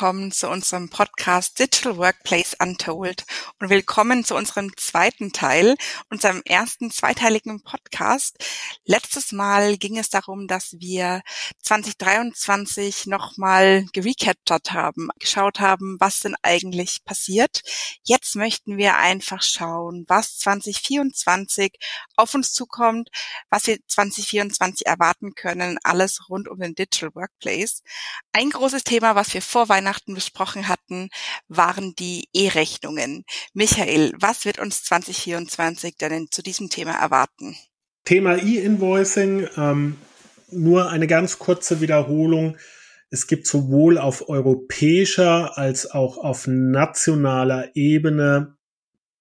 willkommen zu unserem Podcast Digital Workplace Untold und willkommen zu unserem zweiten Teil, unserem ersten zweiteiligen Podcast. Letztes Mal ging es darum, dass wir 2023 nochmal gerecapped haben, geschaut haben, was denn eigentlich passiert. Jetzt möchten wir einfach schauen, was 2024 auf uns zukommt, was wir 2024 erwarten können, alles rund um den Digital Workplace. Ein großes Thema, was wir vor Weihnachten besprochen hatten, waren die E-Rechnungen. Michael, was wird uns 2024 denn zu diesem Thema erwarten? Thema E-Invoicing, ähm, nur eine ganz kurze Wiederholung. Es gibt sowohl auf europäischer als auch auf nationaler Ebene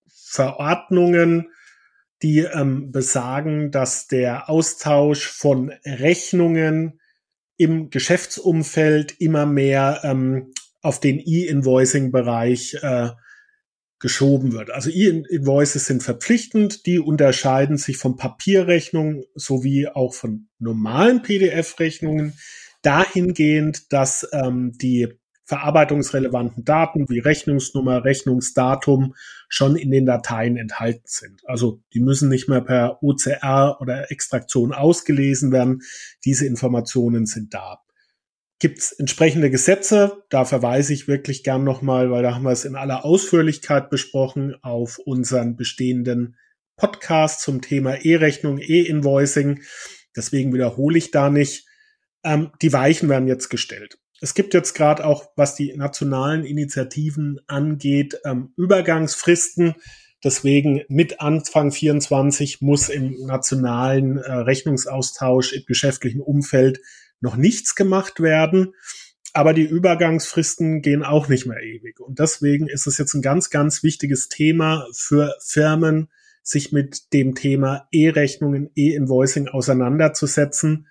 Verordnungen, die ähm, besagen, dass der Austausch von Rechnungen im Geschäftsumfeld immer mehr ähm, auf den E-Invoicing-Bereich äh, geschoben wird. Also E-Invoices sind verpflichtend, die unterscheiden sich von Papierrechnungen sowie auch von normalen PDF-Rechnungen dahingehend, dass ähm, die verarbeitungsrelevanten Daten wie Rechnungsnummer, Rechnungsdatum schon in den Dateien enthalten sind. Also die müssen nicht mehr per OCR oder Extraktion ausgelesen werden. Diese Informationen sind da. Gibt es entsprechende Gesetze? Da verweise ich wirklich gern nochmal, weil da haben wir es in aller Ausführlichkeit besprochen auf unseren bestehenden Podcast zum Thema E-Rechnung, E-Invoicing. Deswegen wiederhole ich da nicht. Ähm, die Weichen werden jetzt gestellt. Es gibt jetzt gerade auch, was die nationalen Initiativen angeht, ähm, Übergangsfristen. Deswegen mit Anfang 24 muss im nationalen äh, Rechnungsaustausch im geschäftlichen Umfeld noch nichts gemacht werden. Aber die Übergangsfristen gehen auch nicht mehr ewig. Und deswegen ist es jetzt ein ganz, ganz wichtiges Thema für Firmen, sich mit dem Thema E-Rechnungen, E-Invoicing auseinanderzusetzen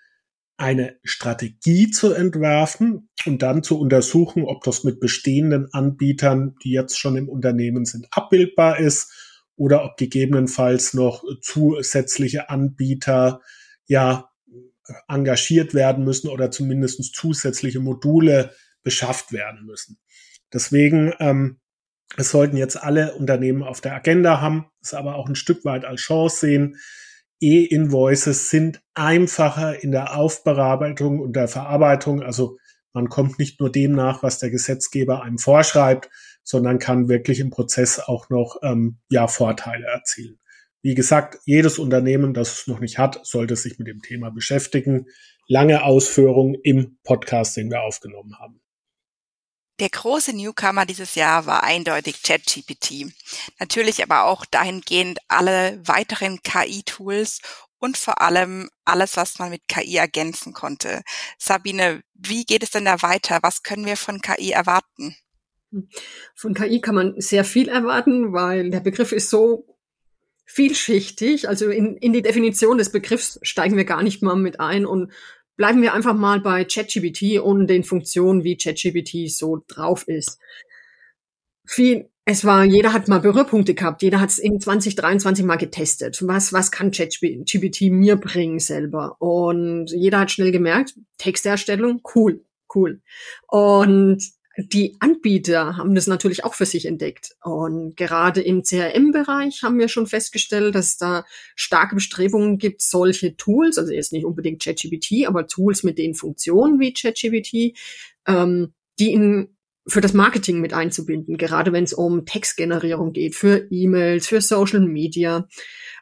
eine Strategie zu entwerfen und dann zu untersuchen, ob das mit bestehenden Anbietern, die jetzt schon im Unternehmen sind, abbildbar ist oder ob gegebenenfalls noch zusätzliche Anbieter ja engagiert werden müssen oder zumindest zusätzliche Module beschafft werden müssen. Deswegen ähm, es sollten jetzt alle Unternehmen auf der Agenda haben, es aber auch ein Stück weit als Chance sehen, E-Invoices sind einfacher in der Aufbearbeitung und der Verarbeitung. Also man kommt nicht nur dem nach, was der Gesetzgeber einem vorschreibt, sondern kann wirklich im Prozess auch noch ähm, ja Vorteile erzielen. Wie gesagt, jedes Unternehmen, das es noch nicht hat, sollte sich mit dem Thema beschäftigen. Lange Ausführung im Podcast, den wir aufgenommen haben. Der große Newcomer dieses Jahr war eindeutig ChatGPT. Natürlich aber auch dahingehend alle weiteren KI-Tools und vor allem alles, was man mit KI ergänzen konnte. Sabine, wie geht es denn da weiter? Was können wir von KI erwarten? Von KI kann man sehr viel erwarten, weil der Begriff ist so vielschichtig. Also in, in die Definition des Begriffs steigen wir gar nicht mal mit ein und bleiben wir einfach mal bei ChatGPT und den Funktionen, wie ChatGPT so drauf ist. Viel, es war, jeder hat mal Berührpunkte gehabt, jeder hat es in 2023 mal getestet. Was, was kann ChatGPT mir bringen selber? Und jeder hat schnell gemerkt, Texterstellung, cool, cool. Und die Anbieter haben das natürlich auch für sich entdeckt. Und gerade im CRM-Bereich haben wir schon festgestellt, dass da starke Bestrebungen gibt, solche Tools, also jetzt nicht unbedingt ChatGPT, aber Tools mit den Funktionen wie ChatGPT, ähm, die in für das Marketing mit einzubinden, gerade wenn es um Textgenerierung geht, für E-Mails, für Social Media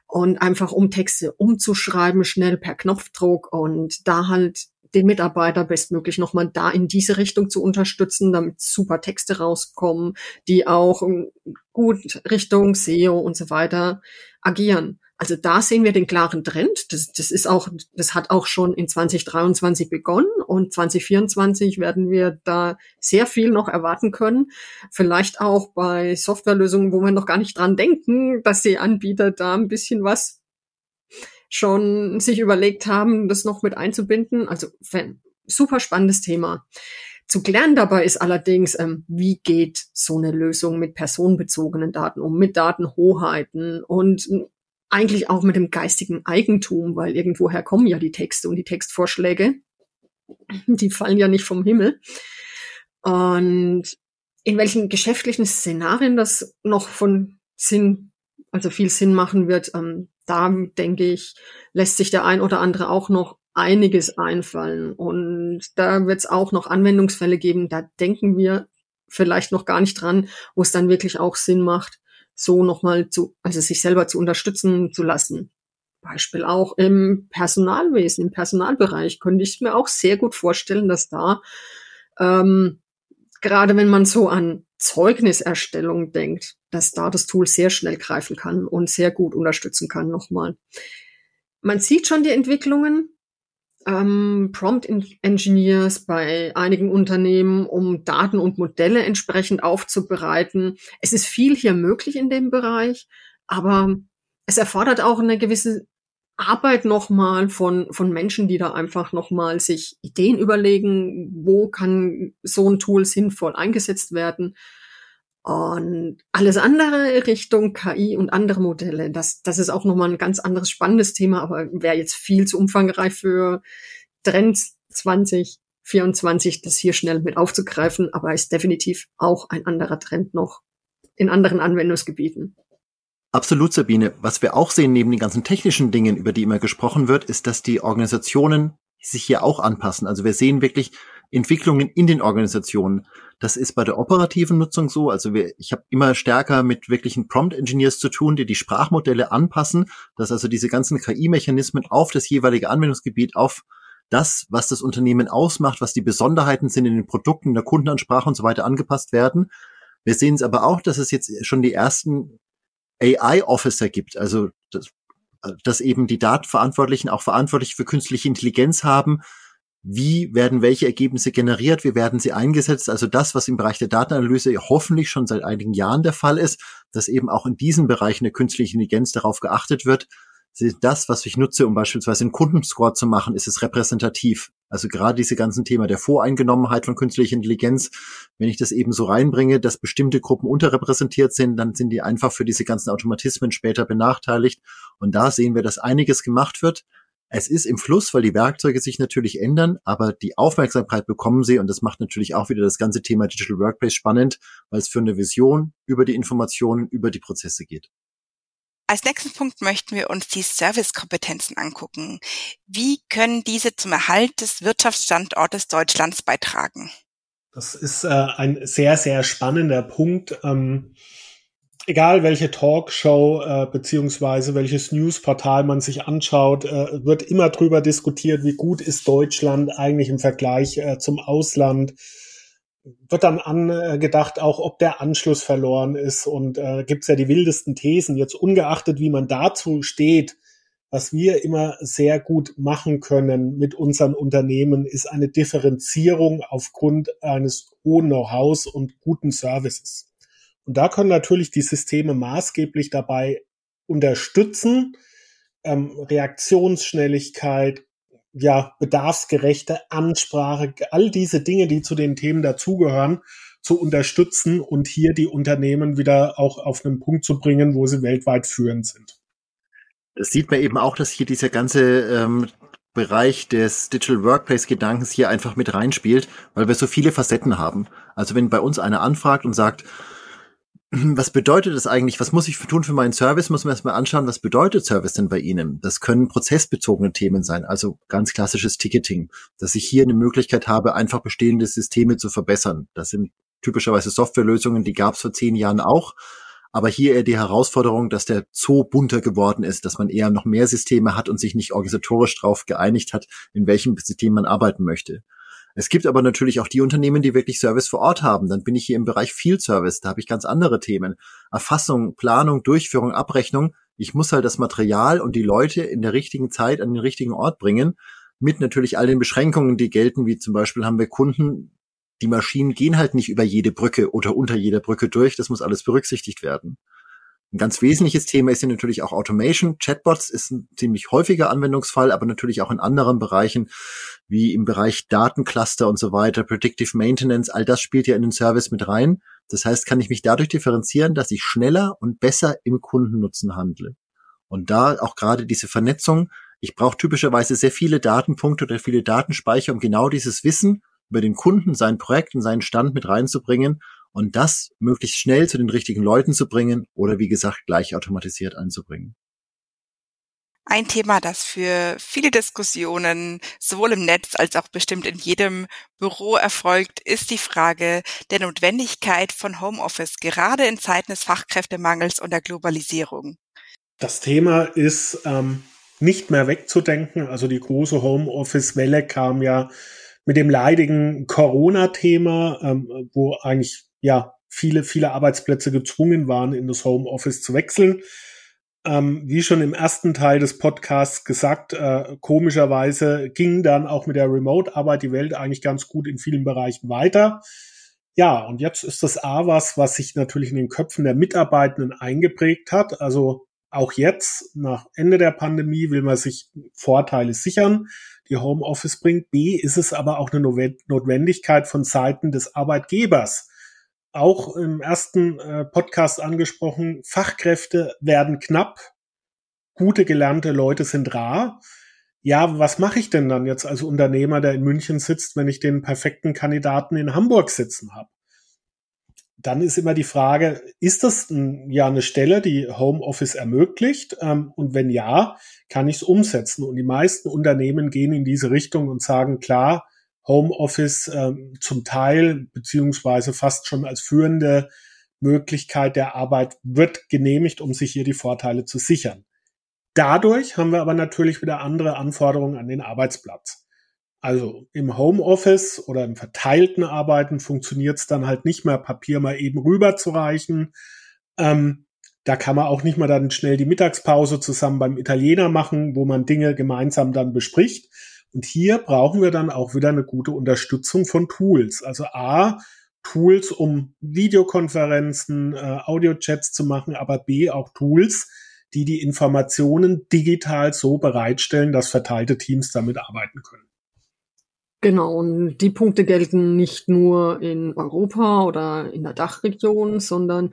und einfach um Texte umzuschreiben, schnell per Knopfdruck und da halt den Mitarbeiter bestmöglich nochmal da in diese Richtung zu unterstützen, damit super Texte rauskommen, die auch ähm, gut Richtung SEO und so weiter agieren. Also da sehen wir den klaren Trend. Das, das ist auch, das hat auch schon in 2023 begonnen und 2024 werden wir da sehr viel noch erwarten können. Vielleicht auch bei Softwarelösungen, wo wir noch gar nicht dran denken, dass die Anbieter da ein bisschen was schon sich überlegt haben, das noch mit einzubinden. Also super spannendes Thema. Zu klären dabei ist allerdings, ähm, wie geht so eine Lösung mit personenbezogenen Daten um, mit Datenhoheiten und ähm, eigentlich auch mit dem geistigen Eigentum, weil irgendwoher kommen ja die Texte und die Textvorschläge. Die fallen ja nicht vom Himmel. Und in welchen geschäftlichen Szenarien das noch von Sinn, also viel Sinn machen wird, ähm, da denke ich, lässt sich der ein oder andere auch noch einiges einfallen. Und da wird es auch noch Anwendungsfälle geben, da denken wir vielleicht noch gar nicht dran, wo es dann wirklich auch Sinn macht, so nochmal zu, also sich selber zu unterstützen zu lassen. Beispiel auch im Personalwesen, im Personalbereich könnte ich mir auch sehr gut vorstellen, dass da ähm, gerade wenn man so an Zeugniserstellung denkt, dass da das Tool sehr schnell greifen kann und sehr gut unterstützen kann nochmal. Man sieht schon die Entwicklungen, ähm, Prompt Engineers bei einigen Unternehmen, um Daten und Modelle entsprechend aufzubereiten. Es ist viel hier möglich in dem Bereich, aber es erfordert auch eine gewisse Arbeit nochmal von, von Menschen, die da einfach nochmal sich Ideen überlegen, wo kann so ein Tool sinnvoll eingesetzt werden. Und alles andere Richtung KI und andere Modelle, das, das ist auch nochmal ein ganz anderes spannendes Thema, aber wäre jetzt viel zu umfangreich für Trends 2024, das hier schnell mit aufzugreifen, aber ist definitiv auch ein anderer Trend noch in anderen Anwendungsgebieten. Absolut, Sabine. Was wir auch sehen neben den ganzen technischen Dingen, über die immer gesprochen wird, ist, dass die Organisationen sich hier auch anpassen. Also wir sehen wirklich Entwicklungen in den Organisationen. Das ist bei der operativen Nutzung so. Also wir, ich habe immer stärker mit wirklichen Prompt-Engineers zu tun, die die Sprachmodelle anpassen, dass also diese ganzen KI-Mechanismen auf das jeweilige Anwendungsgebiet, auf das, was das Unternehmen ausmacht, was die Besonderheiten sind in den Produkten, in der Kundenansprache und so weiter angepasst werden. Wir sehen es aber auch, dass es jetzt schon die ersten AI-Officer gibt, also dass, dass eben die Datenverantwortlichen auch verantwortlich für künstliche Intelligenz haben, wie werden welche Ergebnisse generiert, wie werden sie eingesetzt. Also das, was im Bereich der Datenanalyse hoffentlich schon seit einigen Jahren der Fall ist, dass eben auch in diesen Bereichen der künstlichen Intelligenz darauf geachtet wird, das, was ich nutze, um beispielsweise einen Kundenscore zu machen, ist es repräsentativ. Also gerade diese ganzen Thema der Voreingenommenheit von künstlicher Intelligenz, wenn ich das eben so reinbringe, dass bestimmte Gruppen unterrepräsentiert sind, dann sind die einfach für diese ganzen Automatismen später benachteiligt. Und da sehen wir, dass einiges gemacht wird. Es ist im Fluss, weil die Werkzeuge sich natürlich ändern, aber die Aufmerksamkeit bekommen sie und das macht natürlich auch wieder das ganze Thema Digital Workplace spannend, weil es für eine Vision über die Informationen, über die Prozesse geht. Als nächsten Punkt möchten wir uns die Servicekompetenzen angucken. Wie können diese zum Erhalt des Wirtschaftsstandortes Deutschlands beitragen? Das ist äh, ein sehr, sehr spannender Punkt. Ähm, egal welche Talkshow äh, beziehungsweise welches Newsportal man sich anschaut, äh, wird immer drüber diskutiert, wie gut ist Deutschland eigentlich im Vergleich äh, zum Ausland wird dann angedacht, auch ob der Anschluss verloren ist. Und äh, gibt es ja die wildesten Thesen. Jetzt ungeachtet, wie man dazu steht, was wir immer sehr gut machen können mit unseren Unternehmen, ist eine Differenzierung aufgrund eines hohen Know-hows und guten Services. Und da können natürlich die Systeme maßgeblich dabei unterstützen, ähm, Reaktionsschnelligkeit, ja, bedarfsgerechte Ansprache, all diese Dinge, die zu den Themen dazugehören, zu unterstützen und hier die Unternehmen wieder auch auf einen Punkt zu bringen, wo sie weltweit führend sind. Das sieht man eben auch, dass hier dieser ganze ähm, Bereich des Digital Workplace Gedankens hier einfach mit reinspielt, weil wir so viele Facetten haben. Also wenn bei uns einer anfragt und sagt, was bedeutet das eigentlich? Was muss ich tun für meinen Service? Muss man erstmal anschauen, was bedeutet Service denn bei Ihnen? Das können prozessbezogene Themen sein, also ganz klassisches Ticketing, dass ich hier eine Möglichkeit habe, einfach bestehende Systeme zu verbessern. Das sind typischerweise Softwarelösungen, die gab es vor zehn Jahren auch. Aber hier eher die Herausforderung, dass der Zoo bunter geworden ist, dass man eher noch mehr Systeme hat und sich nicht organisatorisch darauf geeinigt hat, in welchem System man arbeiten möchte. Es gibt aber natürlich auch die Unternehmen, die wirklich Service vor Ort haben. Dann bin ich hier im Bereich Field Service. Da habe ich ganz andere Themen. Erfassung, Planung, Durchführung, Abrechnung. Ich muss halt das Material und die Leute in der richtigen Zeit an den richtigen Ort bringen. Mit natürlich all den Beschränkungen, die gelten, wie zum Beispiel haben wir Kunden, die Maschinen gehen halt nicht über jede Brücke oder unter jeder Brücke durch. Das muss alles berücksichtigt werden. Ein ganz wesentliches Thema ist ja natürlich auch Automation. Chatbots ist ein ziemlich häufiger Anwendungsfall, aber natürlich auch in anderen Bereichen, wie im Bereich Datencluster und so weiter, Predictive Maintenance, all das spielt ja in den Service mit rein. Das heißt, kann ich mich dadurch differenzieren, dass ich schneller und besser im Kundennutzen handle. Und da auch gerade diese Vernetzung, ich brauche typischerweise sehr viele Datenpunkte oder viele Datenspeicher, um genau dieses Wissen über den Kunden sein Projekt und seinen Stand mit reinzubringen und das möglichst schnell zu den richtigen Leuten zu bringen oder wie gesagt gleich automatisiert anzubringen. Ein Thema, das für viele Diskussionen sowohl im Netz als auch bestimmt in jedem Büro erfolgt, ist die Frage der Notwendigkeit von Homeoffice, gerade in Zeiten des Fachkräftemangels und der Globalisierung. Das Thema ist ähm, nicht mehr wegzudenken. Also die große Homeoffice-Welle kam ja mit dem leidigen Corona-Thema, ähm, wo eigentlich ja viele, viele Arbeitsplätze gezwungen waren, in das Homeoffice zu wechseln. Ähm, wie schon im ersten Teil des Podcasts gesagt, äh, komischerweise ging dann auch mit der Remote-Arbeit die Welt eigentlich ganz gut in vielen Bereichen weiter. Ja, und jetzt ist das A was, was sich natürlich in den Köpfen der Mitarbeitenden eingeprägt hat. Also auch jetzt, nach Ende der Pandemie, will man sich Vorteile sichern, die Homeoffice bringt. B ist es aber auch eine Notwendigkeit von Seiten des Arbeitgebers auch im ersten äh, Podcast angesprochen, Fachkräfte werden knapp, gute gelernte Leute sind rar. Ja, was mache ich denn dann jetzt als Unternehmer, der in München sitzt, wenn ich den perfekten Kandidaten in Hamburg sitzen habe? Dann ist immer die Frage, ist das ein, ja eine Stelle, die Homeoffice ermöglicht? Ähm, und wenn ja, kann ich es umsetzen? Und die meisten Unternehmen gehen in diese Richtung und sagen, klar, Homeoffice äh, zum Teil beziehungsweise fast schon als führende Möglichkeit der Arbeit wird genehmigt, um sich hier die Vorteile zu sichern. Dadurch haben wir aber natürlich wieder andere Anforderungen an den Arbeitsplatz. Also im Homeoffice oder im verteilten Arbeiten funktioniert es dann halt nicht mehr, Papier mal eben rüberzureichen. Ähm, da kann man auch nicht mal dann schnell die Mittagspause zusammen beim Italiener machen, wo man Dinge gemeinsam dann bespricht, und hier brauchen wir dann auch wieder eine gute Unterstützung von Tools. Also A, Tools, um Videokonferenzen, äh, Audiochats zu machen, aber B, auch Tools, die die Informationen digital so bereitstellen, dass verteilte Teams damit arbeiten können. Genau, und die Punkte gelten nicht nur in Europa oder in der Dachregion, sondern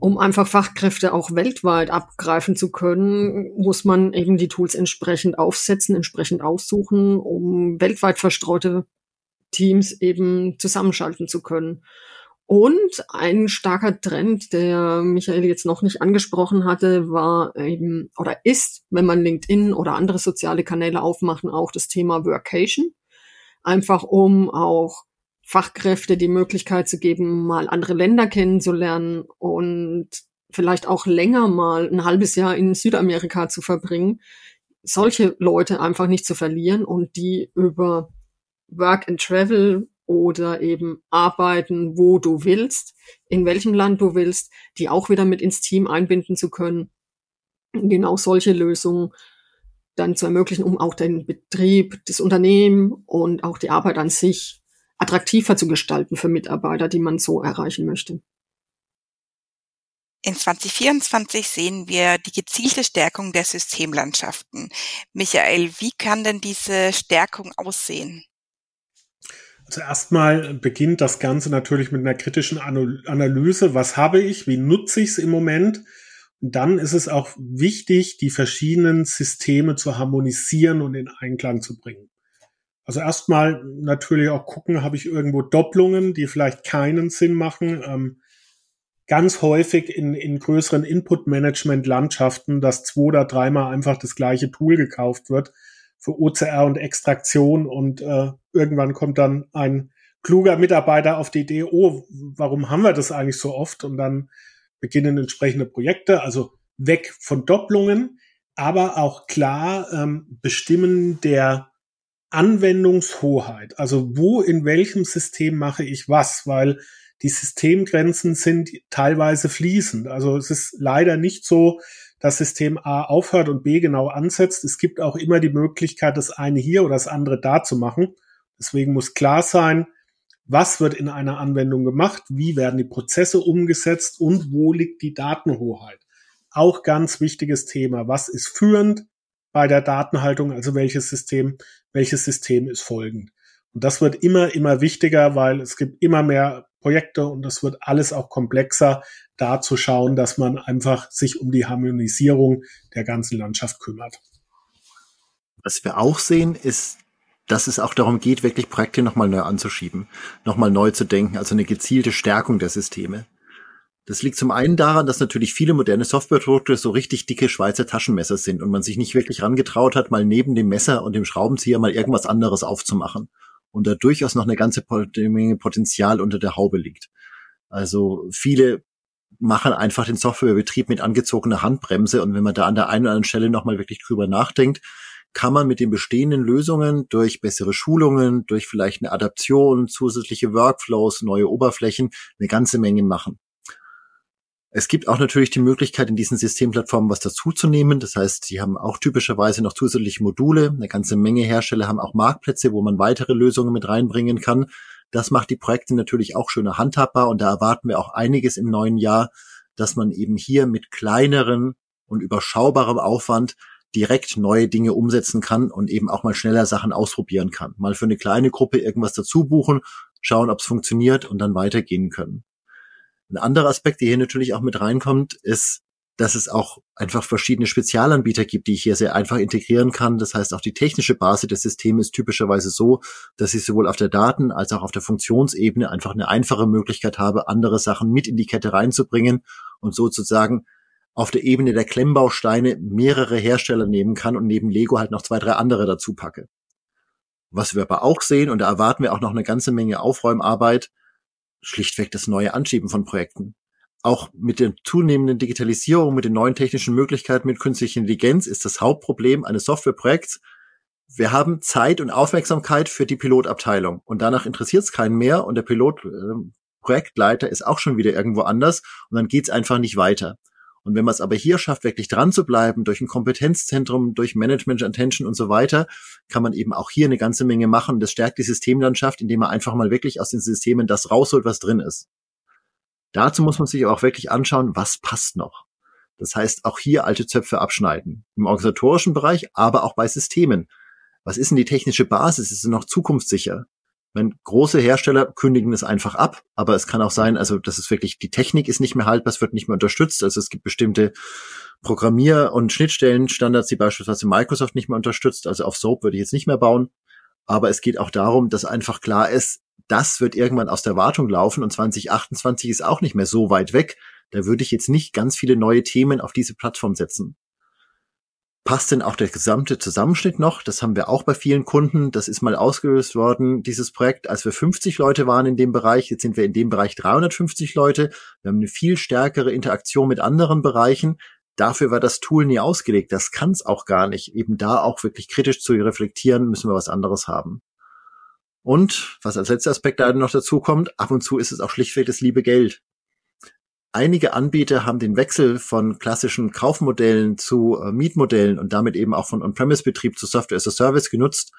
um einfach Fachkräfte auch weltweit abgreifen zu können, muss man eben die Tools entsprechend aufsetzen, entsprechend aussuchen, um weltweit verstreute Teams eben zusammenschalten zu können. Und ein starker Trend, der Michael jetzt noch nicht angesprochen hatte, war eben oder ist, wenn man LinkedIn oder andere soziale Kanäle aufmachen, auch das Thema Workation. Einfach um auch Fachkräfte die Möglichkeit zu geben, mal andere Länder kennenzulernen und vielleicht auch länger mal ein halbes Jahr in Südamerika zu verbringen, solche Leute einfach nicht zu verlieren und die über Work and Travel oder eben arbeiten, wo du willst, in welchem Land du willst, die auch wieder mit ins Team einbinden zu können. Genau solche Lösungen dann zu ermöglichen, um auch den Betrieb, das Unternehmen und auch die Arbeit an sich attraktiver zu gestalten für Mitarbeiter, die man so erreichen möchte. In 2024 sehen wir die gezielte Stärkung der Systemlandschaften. Michael, wie kann denn diese Stärkung aussehen? Also erstmal beginnt das Ganze natürlich mit einer kritischen Analyse. Was habe ich? Wie nutze ich es im Moment? Und dann ist es auch wichtig, die verschiedenen Systeme zu harmonisieren und in Einklang zu bringen. Also erstmal natürlich auch gucken, habe ich irgendwo Doppelungen, die vielleicht keinen Sinn machen. Ähm, ganz häufig in, in größeren Input-Management-Landschaften, dass zwei oder dreimal einfach das gleiche Tool gekauft wird für OCR und Extraktion und äh, irgendwann kommt dann ein kluger Mitarbeiter auf die Idee, oh, warum haben wir das eigentlich so oft? Und dann beginnen entsprechende Projekte, also weg von Doppelungen, aber auch klar ähm, bestimmen der Anwendungshoheit. Also wo in welchem System mache ich was, weil die Systemgrenzen sind teilweise fließend. Also es ist leider nicht so, dass System A aufhört und B genau ansetzt. Es gibt auch immer die Möglichkeit, das eine hier oder das andere da zu machen. Deswegen muss klar sein, was wird in einer Anwendung gemacht, wie werden die Prozesse umgesetzt und wo liegt die Datenhoheit. Auch ganz wichtiges Thema. Was ist führend bei der Datenhaltung? Also welches System welches System ist folgend. Und das wird immer, immer wichtiger, weil es gibt immer mehr Projekte und das wird alles auch komplexer, da zu schauen, dass man einfach sich um die Harmonisierung der ganzen Landschaft kümmert. Was wir auch sehen, ist dass es auch darum geht, wirklich Projekte nochmal neu anzuschieben, nochmal neu zu denken, also eine gezielte Stärkung der Systeme. Das liegt zum einen daran, dass natürlich viele moderne Softwareprodukte so richtig dicke Schweizer Taschenmesser sind und man sich nicht wirklich rangetraut hat, mal neben dem Messer und dem Schraubenzieher mal irgendwas anderes aufzumachen. Und da durchaus noch eine ganze Menge Potenzial unter der Haube liegt. Also viele machen einfach den Softwarebetrieb mit angezogener Handbremse und wenn man da an der einen oder anderen Stelle nochmal wirklich drüber nachdenkt, kann man mit den bestehenden Lösungen durch bessere Schulungen, durch vielleicht eine Adaption, zusätzliche Workflows, neue Oberflächen eine ganze Menge machen. Es gibt auch natürlich die Möglichkeit, in diesen Systemplattformen was dazuzunehmen. Das heißt, sie haben auch typischerweise noch zusätzliche Module. Eine ganze Menge Hersteller haben auch Marktplätze, wo man weitere Lösungen mit reinbringen kann. Das macht die Projekte natürlich auch schöner handhabbar und da erwarten wir auch einiges im neuen Jahr, dass man eben hier mit kleineren und überschaubarem Aufwand direkt neue Dinge umsetzen kann und eben auch mal schneller Sachen ausprobieren kann. Mal für eine kleine Gruppe irgendwas dazu buchen, schauen, ob es funktioniert und dann weitergehen können. Ein anderer Aspekt, der hier natürlich auch mit reinkommt, ist, dass es auch einfach verschiedene Spezialanbieter gibt, die ich hier sehr einfach integrieren kann. Das heißt, auch die technische Basis des Systems ist typischerweise so, dass ich sowohl auf der Daten- als auch auf der Funktionsebene einfach eine einfache Möglichkeit habe, andere Sachen mit in die Kette reinzubringen und sozusagen auf der Ebene der Klemmbausteine mehrere Hersteller nehmen kann und neben Lego halt noch zwei, drei andere dazu packe. Was wir aber auch sehen, und da erwarten wir auch noch eine ganze Menge Aufräumarbeit, schlichtweg das neue Anschieben von Projekten. Auch mit der zunehmenden Digitalisierung, mit den neuen technischen Möglichkeiten, mit künstlicher Intelligenz ist das Hauptproblem eines Softwareprojekts. Wir haben Zeit und Aufmerksamkeit für die Pilotabteilung und danach interessiert es keinen mehr und der Pilotprojektleiter äh, ist auch schon wieder irgendwo anders und dann geht's einfach nicht weiter. Und wenn man es aber hier schafft, wirklich dran zu bleiben, durch ein Kompetenzzentrum, durch Management Attention und so weiter, kann man eben auch hier eine ganze Menge machen. Das stärkt die Systemlandschaft, indem man einfach mal wirklich aus den Systemen das rausholt, was drin ist. Dazu muss man sich aber auch wirklich anschauen, was passt noch. Das heißt, auch hier alte Zöpfe abschneiden. Im organisatorischen Bereich, aber auch bei Systemen. Was ist denn die technische Basis? Ist sie noch zukunftssicher? Wenn große Hersteller kündigen es einfach ab, aber es kann auch sein, also das ist wirklich, die Technik ist nicht mehr haltbar, es wird nicht mehr unterstützt. Also es gibt bestimmte Programmier- und Schnittstellenstandards, die beispielsweise Microsoft nicht mehr unterstützt. Also auf SOAP würde ich jetzt nicht mehr bauen. Aber es geht auch darum, dass einfach klar ist, das wird irgendwann aus der Wartung laufen und 2028 ist auch nicht mehr so weit weg. Da würde ich jetzt nicht ganz viele neue Themen auf diese Plattform setzen passt denn auch der gesamte Zusammenschnitt noch? Das haben wir auch bei vielen Kunden. Das ist mal ausgelöst worden, dieses Projekt, als wir 50 Leute waren in dem Bereich. Jetzt sind wir in dem Bereich 350 Leute. Wir haben eine viel stärkere Interaktion mit anderen Bereichen. Dafür war das Tool nie ausgelegt. Das kann es auch gar nicht. Eben da auch wirklich kritisch zu reflektieren, müssen wir was anderes haben. Und was als letzter Aspekt da noch dazu kommt, ab und zu ist es auch schlichtweg das liebe Geld einige Anbieter haben den Wechsel von klassischen Kaufmodellen zu äh, Mietmodellen und damit eben auch von On-Premise-Betrieb zu Software as a Service genutzt,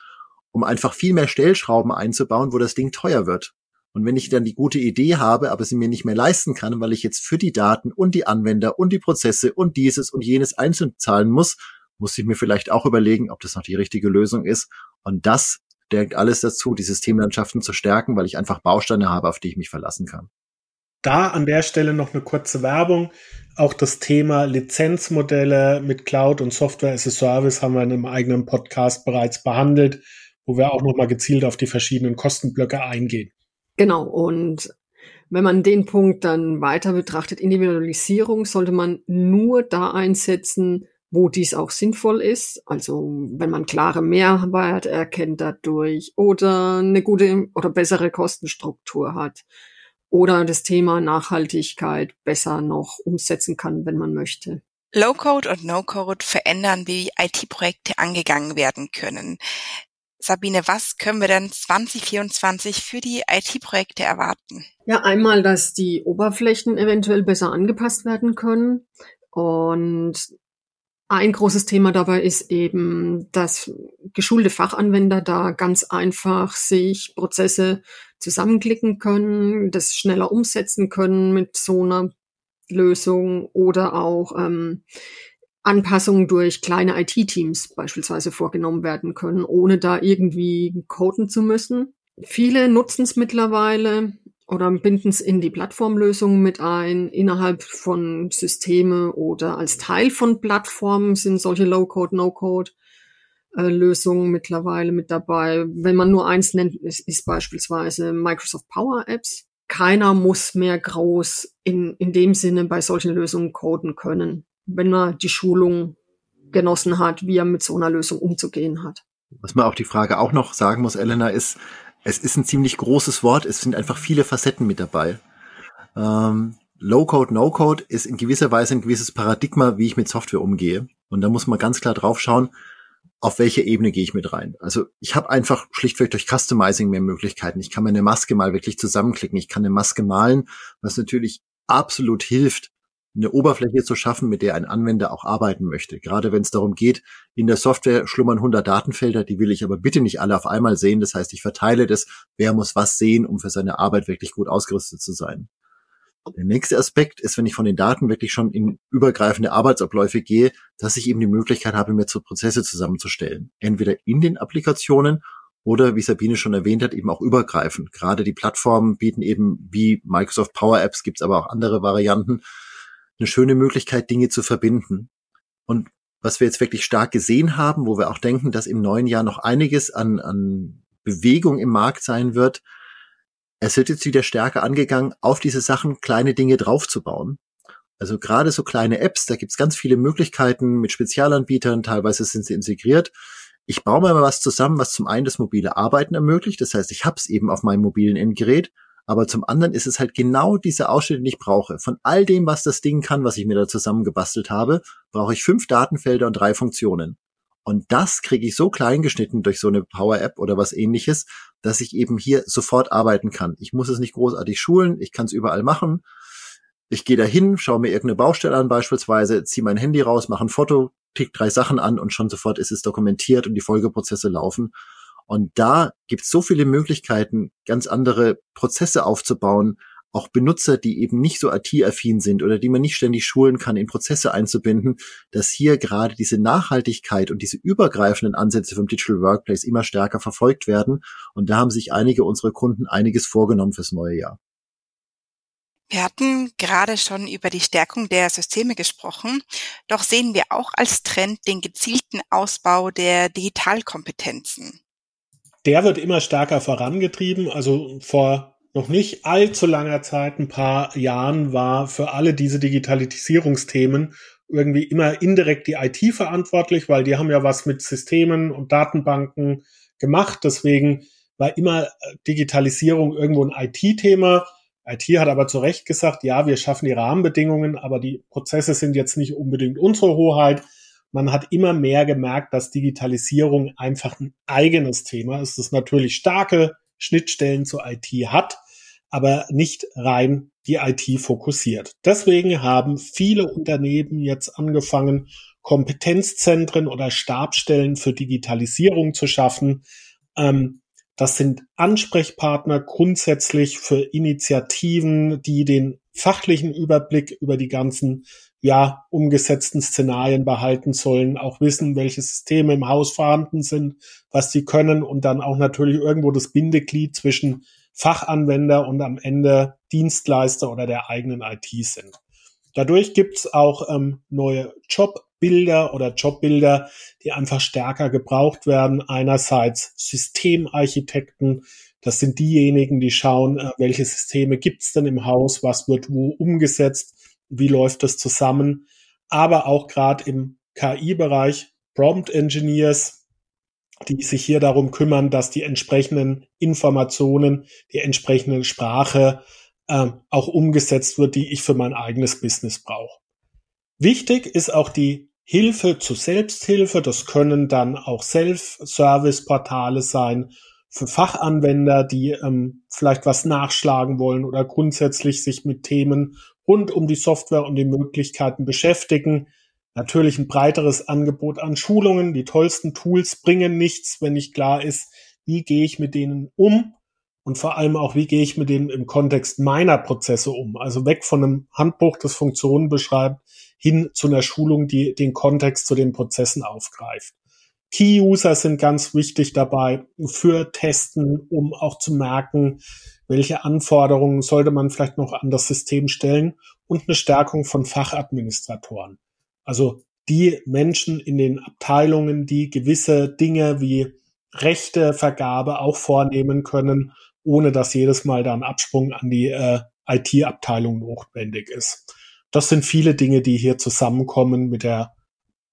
um einfach viel mehr Stellschrauben einzubauen, wo das Ding teuer wird. Und wenn ich dann die gute Idee habe, aber sie mir nicht mehr leisten kann, weil ich jetzt für die Daten und die Anwender und die Prozesse und dieses und jenes einzeln zahlen muss, muss ich mir vielleicht auch überlegen, ob das noch die richtige Lösung ist. Und das stärkt alles dazu, die Systemlandschaften zu stärken, weil ich einfach Bausteine habe, auf die ich mich verlassen kann. Da an der Stelle noch eine kurze Werbung. Auch das Thema Lizenzmodelle mit Cloud und Software as a Service haben wir in einem eigenen Podcast bereits behandelt, wo wir auch nochmal gezielt auf die verschiedenen Kostenblöcke eingehen. Genau. Und wenn man den Punkt dann weiter betrachtet, Individualisierung sollte man nur da einsetzen, wo dies auch sinnvoll ist. Also wenn man klare Mehrwert erkennt dadurch oder eine gute oder bessere Kostenstruktur hat oder das Thema Nachhaltigkeit besser noch umsetzen kann, wenn man möchte. Low-Code und No-Code verändern, wie IT-Projekte angegangen werden können. Sabine, was können wir denn 2024 für die IT-Projekte erwarten? Ja, einmal, dass die Oberflächen eventuell besser angepasst werden können und ein großes Thema dabei ist eben, dass geschulte Fachanwender da ganz einfach sich Prozesse zusammenklicken können, das schneller umsetzen können mit so einer Lösung oder auch ähm, Anpassungen durch kleine IT-Teams beispielsweise vorgenommen werden können, ohne da irgendwie coden zu müssen. Viele nutzen es mittlerweile oder binden es in die Plattformlösungen mit ein. Innerhalb von Systeme oder als Teil von Plattformen sind solche Low-Code, No-Code äh, Lösungen mittlerweile mit dabei. Wenn man nur eins nennt, ist, ist beispielsweise Microsoft Power Apps. Keiner muss mehr groß in, in dem Sinne bei solchen Lösungen coden können, wenn man die Schulung genossen hat, wie er mit so einer Lösung umzugehen hat. Was man auf die Frage auch noch sagen muss, Elena, ist, es ist ein ziemlich großes Wort. Es sind einfach viele Facetten mit dabei. Ähm, Low-Code, No-Code ist in gewisser Weise ein gewisses Paradigma, wie ich mit Software umgehe. Und da muss man ganz klar drauf schauen, auf welche Ebene gehe ich mit rein. Also ich habe einfach schlichtweg durch Customizing mehr Möglichkeiten. Ich kann mir eine Maske mal wirklich zusammenklicken. Ich kann eine Maske malen, was natürlich absolut hilft, eine Oberfläche zu schaffen, mit der ein Anwender auch arbeiten möchte. Gerade wenn es darum geht, in der Software schlummern 100 Datenfelder, die will ich aber bitte nicht alle auf einmal sehen. Das heißt, ich verteile das, wer muss was sehen, um für seine Arbeit wirklich gut ausgerüstet zu sein. Der nächste Aspekt ist, wenn ich von den Daten wirklich schon in übergreifende Arbeitsabläufe gehe, dass ich eben die Möglichkeit habe, mir zu Prozesse zusammenzustellen. Entweder in den Applikationen oder, wie Sabine schon erwähnt hat, eben auch übergreifend. Gerade die Plattformen bieten eben wie Microsoft Power Apps, gibt es aber auch andere Varianten, eine schöne Möglichkeit, Dinge zu verbinden. Und was wir jetzt wirklich stark gesehen haben, wo wir auch denken, dass im neuen Jahr noch einiges an, an Bewegung im Markt sein wird, es wird jetzt wieder stärker angegangen, auf diese Sachen kleine Dinge draufzubauen. Also gerade so kleine Apps, da gibt's ganz viele Möglichkeiten mit Spezialanbietern, teilweise sind sie integriert. Ich baue mir mal was zusammen, was zum einen das mobile Arbeiten ermöglicht. Das heißt, ich hab's eben auf meinem mobilen Endgerät, aber zum anderen ist es halt genau diese Ausschnitte, die ich brauche. Von all dem, was das Ding kann, was ich mir da zusammengebastelt habe, brauche ich fünf Datenfelder und drei Funktionen. Und das kriege ich so klein geschnitten durch so eine Power-App oder was ähnliches, dass ich eben hier sofort arbeiten kann. Ich muss es nicht großartig schulen, ich kann es überall machen. Ich gehe dahin, schaue mir irgendeine Baustelle an beispielsweise, ziehe mein Handy raus, mache ein Foto, tick drei Sachen an und schon sofort ist es dokumentiert und die Folgeprozesse laufen. Und da gibt es so viele Möglichkeiten, ganz andere Prozesse aufzubauen, auch Benutzer, die eben nicht so IT-affin sind oder die man nicht ständig schulen kann, in Prozesse einzubinden, dass hier gerade diese Nachhaltigkeit und diese übergreifenden Ansätze vom Digital Workplace immer stärker verfolgt werden. Und da haben sich einige unserer Kunden einiges vorgenommen fürs neue Jahr. Wir hatten gerade schon über die Stärkung der Systeme gesprochen, doch sehen wir auch als Trend den gezielten Ausbau der Digitalkompetenzen. Der wird immer stärker vorangetrieben. Also vor noch nicht allzu langer Zeit, ein paar Jahren, war für alle diese Digitalisierungsthemen irgendwie immer indirekt die IT verantwortlich, weil die haben ja was mit Systemen und Datenbanken gemacht. Deswegen war immer äh, Digitalisierung irgendwo ein IT-Thema. IT hat aber zu Recht gesagt, ja, wir schaffen die Rahmenbedingungen, aber die Prozesse sind jetzt nicht unbedingt unsere Hoheit. Man hat immer mehr gemerkt, dass Digitalisierung einfach ein eigenes Thema ist, das natürlich starke Schnittstellen zur IT hat, aber nicht rein die IT fokussiert. Deswegen haben viele Unternehmen jetzt angefangen, Kompetenzzentren oder Stabstellen für Digitalisierung zu schaffen. Ähm, das sind Ansprechpartner grundsätzlich für Initiativen, die den fachlichen Überblick über die ganzen ja, umgesetzten Szenarien behalten sollen, auch wissen, welche Systeme im Haus vorhanden sind, was sie können und dann auch natürlich irgendwo das Bindeglied zwischen Fachanwender und am Ende Dienstleister oder der eigenen IT sind. Dadurch gibt's auch ähm, neue Jobbilder oder Jobbilder, die einfach stärker gebraucht werden. Einerseits Systemarchitekten, das sind diejenigen, die schauen, äh, welche Systeme gibt's denn im Haus, was wird wo umgesetzt, wie läuft das zusammen. Aber auch gerade im KI-Bereich Prompt Engineers, die sich hier darum kümmern, dass die entsprechenden Informationen, die entsprechende Sprache äh, auch umgesetzt wird, die ich für mein eigenes Business brauche. Wichtig ist auch die Hilfe zu Selbsthilfe. Das können dann auch Self-Service-Portale sein für Fachanwender, die ähm, vielleicht was nachschlagen wollen oder grundsätzlich sich mit Themen rund um die Software und die Möglichkeiten beschäftigen. Natürlich ein breiteres Angebot an Schulungen. Die tollsten Tools bringen nichts, wenn nicht klar ist, wie gehe ich mit denen um und vor allem auch, wie gehe ich mit denen im Kontext meiner Prozesse um. Also weg von einem Handbuch, das Funktionen beschreibt, hin zu einer Schulung, die den Kontext zu den Prozessen aufgreift. Key-User sind ganz wichtig dabei für Testen, um auch zu merken, welche Anforderungen sollte man vielleicht noch an das System stellen und eine Stärkung von Fachadministratoren. Also die Menschen in den Abteilungen, die gewisse Dinge wie Rechtevergabe auch vornehmen können, ohne dass jedes Mal da ein Absprung an die äh, IT-Abteilung notwendig ist. Das sind viele Dinge, die hier zusammenkommen mit der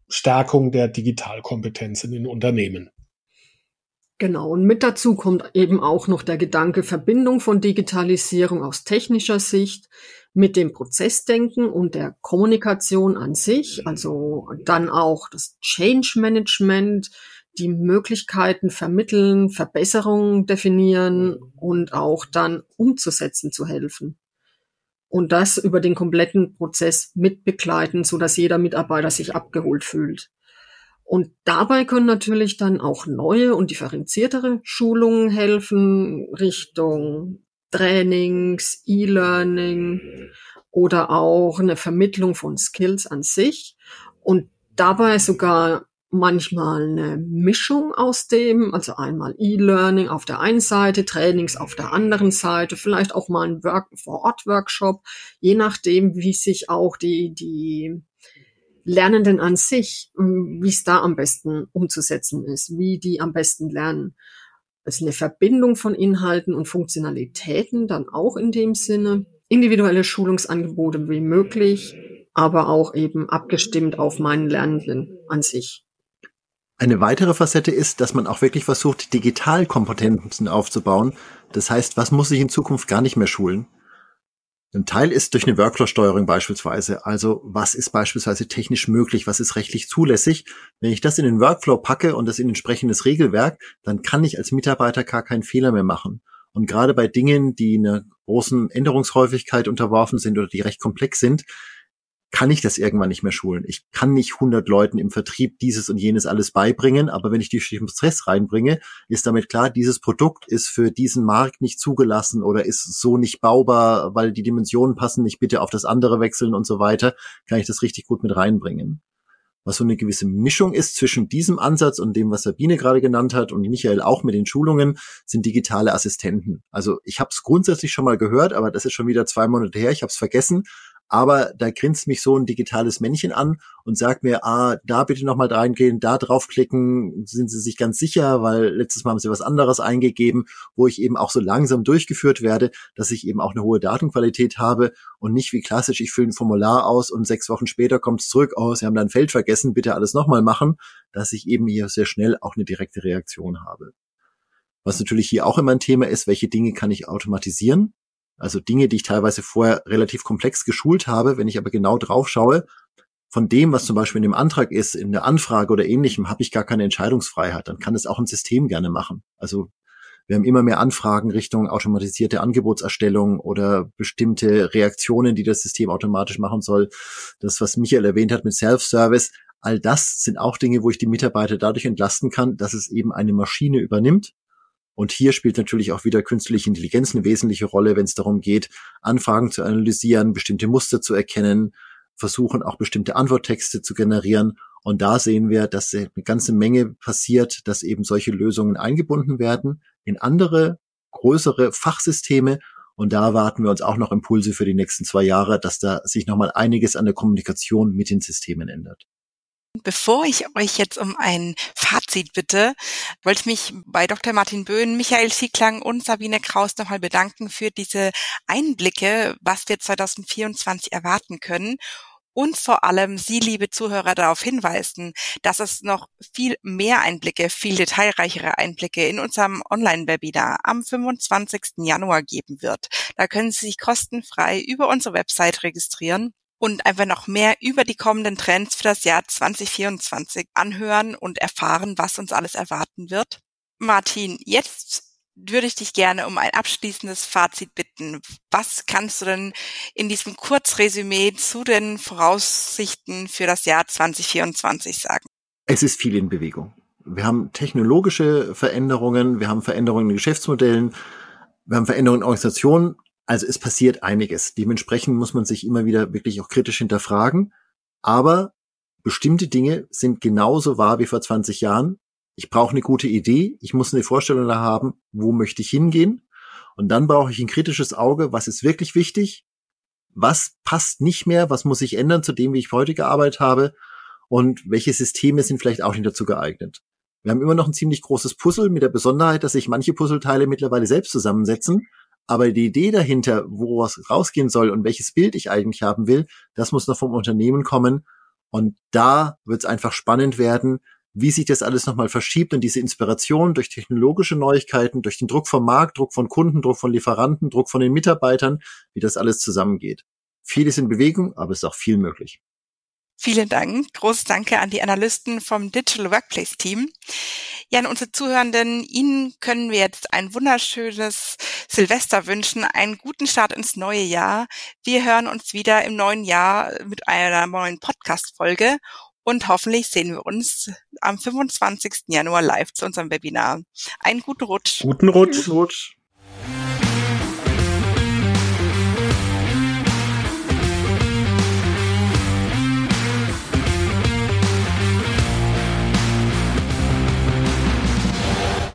Stärkung der Digitalkompetenz in den Unternehmen. Genau, und mit dazu kommt eben auch noch der Gedanke Verbindung von Digitalisierung aus technischer Sicht mit dem Prozessdenken und der Kommunikation an sich, also dann auch das Change Management, die Möglichkeiten vermitteln, Verbesserungen definieren und auch dann umzusetzen zu helfen. Und das über den kompletten Prozess mitbegleiten, so dass jeder Mitarbeiter sich abgeholt fühlt. Und dabei können natürlich dann auch neue und differenziertere Schulungen helfen, Richtung Trainings, E-Learning oder auch eine Vermittlung von Skills an sich. Und dabei sogar manchmal eine Mischung aus dem, also einmal E-Learning auf der einen Seite, Trainings auf der anderen Seite, vielleicht auch mal ein Work Vor-Ort-Workshop, je nachdem, wie sich auch die, die Lernenden an sich, ähm, wie es da am besten umzusetzen ist, wie die am besten lernen. Also eine Verbindung von Inhalten und Funktionalitäten dann auch in dem Sinne. Individuelle Schulungsangebote wie möglich, aber auch eben abgestimmt auf meinen Lernenden an sich. Eine weitere Facette ist, dass man auch wirklich versucht, Digitalkompetenzen aufzubauen. Das heißt, was muss ich in Zukunft gar nicht mehr schulen? Ein Teil ist durch eine Workflow-Steuerung beispielsweise. Also was ist beispielsweise technisch möglich, was ist rechtlich zulässig. Wenn ich das in den Workflow packe und das in entsprechendes Regelwerk, dann kann ich als Mitarbeiter gar keinen Fehler mehr machen. Und gerade bei Dingen, die einer großen Änderungshäufigkeit unterworfen sind oder die recht komplex sind, kann ich das irgendwann nicht mehr schulen. Ich kann nicht 100 Leuten im Vertrieb dieses und jenes alles beibringen, aber wenn ich die im Stress reinbringe, ist damit klar, dieses Produkt ist für diesen Markt nicht zugelassen oder ist so nicht baubar, weil die Dimensionen passen nicht, bitte auf das andere wechseln und so weiter, kann ich das richtig gut mit reinbringen. Was so eine gewisse Mischung ist zwischen diesem Ansatz und dem, was Sabine gerade genannt hat und Michael auch mit den Schulungen, sind digitale Assistenten. Also ich habe es grundsätzlich schon mal gehört, aber das ist schon wieder zwei Monate her, ich habe es vergessen aber da grinst mich so ein digitales Männchen an und sagt mir, ah, da bitte nochmal reingehen, da draufklicken, sind Sie sich ganz sicher, weil letztes Mal haben Sie was anderes eingegeben, wo ich eben auch so langsam durchgeführt werde, dass ich eben auch eine hohe Datenqualität habe und nicht wie klassisch, ich fülle ein Formular aus und sechs Wochen später kommt es zurück, oh, Sie haben da ein Feld vergessen, bitte alles nochmal machen, dass ich eben hier sehr schnell auch eine direkte Reaktion habe. Was natürlich hier auch immer ein Thema ist, welche Dinge kann ich automatisieren? Also Dinge, die ich teilweise vorher relativ komplex geschult habe, wenn ich aber genau drauf schaue, von dem, was zum Beispiel in dem Antrag ist, in der Anfrage oder ähnlichem, habe ich gar keine Entscheidungsfreiheit. Dann kann es auch ein System gerne machen. Also wir haben immer mehr Anfragen Richtung automatisierte Angebotserstellung oder bestimmte Reaktionen, die das System automatisch machen soll. Das, was Michael erwähnt hat mit Self-Service, all das sind auch Dinge, wo ich die Mitarbeiter dadurch entlasten kann, dass es eben eine Maschine übernimmt und hier spielt natürlich auch wieder künstliche Intelligenz eine wesentliche Rolle, wenn es darum geht, Anfragen zu analysieren, bestimmte Muster zu erkennen, versuchen auch bestimmte Antworttexte zu generieren. Und da sehen wir, dass eine ganze Menge passiert, dass eben solche Lösungen eingebunden werden in andere, größere Fachsysteme. Und da erwarten wir uns auch noch Impulse für die nächsten zwei Jahre, dass da sich nochmal einiges an der Kommunikation mit den Systemen ändert. Bevor ich euch jetzt um ein Fazit bitte, wollte ich mich bei Dr. Martin Böhn, Michael Sieglang und Sabine Kraus nochmal bedanken für diese Einblicke, was wir 2024 erwarten können und vor allem Sie, liebe Zuhörer, darauf hinweisen, dass es noch viel mehr Einblicke, viel detailreichere Einblicke in unserem Online-Webinar am 25. Januar geben wird. Da können Sie sich kostenfrei über unsere Website registrieren und einfach noch mehr über die kommenden Trends für das Jahr 2024 anhören und erfahren, was uns alles erwarten wird. Martin, jetzt würde ich dich gerne um ein abschließendes Fazit bitten. Was kannst du denn in diesem Kurzresümee zu den Voraussichten für das Jahr 2024 sagen? Es ist viel in Bewegung. Wir haben technologische Veränderungen, wir haben Veränderungen in Geschäftsmodellen, wir haben Veränderungen in Organisationen also es passiert einiges. Dementsprechend muss man sich immer wieder wirklich auch kritisch hinterfragen. Aber bestimmte Dinge sind genauso wahr wie vor 20 Jahren. Ich brauche eine gute Idee. Ich muss eine Vorstellung da haben, wo möchte ich hingehen. Und dann brauche ich ein kritisches Auge. Was ist wirklich wichtig? Was passt nicht mehr? Was muss ich ändern zu dem, wie ich heute gearbeitet habe? und welche Systeme sind vielleicht auch nicht dazu geeignet. Wir haben immer noch ein ziemlich großes Puzzle mit der Besonderheit, dass sich manche Puzzleteile mittlerweile selbst zusammensetzen. Aber die Idee dahinter, wo was rausgehen soll und welches Bild ich eigentlich haben will, das muss noch vom Unternehmen kommen. Und da wird es einfach spannend werden, wie sich das alles nochmal verschiebt und diese Inspiration durch technologische Neuigkeiten, durch den Druck vom Markt, Druck von Kunden, Druck von Lieferanten, Druck von den Mitarbeitern, wie das alles zusammengeht. Vieles in Bewegung, aber es ist auch viel möglich. Vielen Dank. Großes Danke an die Analysten vom Digital Workplace Team. Ja, an unsere Zuhörenden, Ihnen können wir jetzt ein wunderschönes Silvester wünschen, einen guten Start ins neue Jahr. Wir hören uns wieder im neuen Jahr mit einer neuen Podcast-Folge und hoffentlich sehen wir uns am 25. Januar live zu unserem Webinar. Einen guten Rutsch. Guten Rutsch. Guten Rutsch.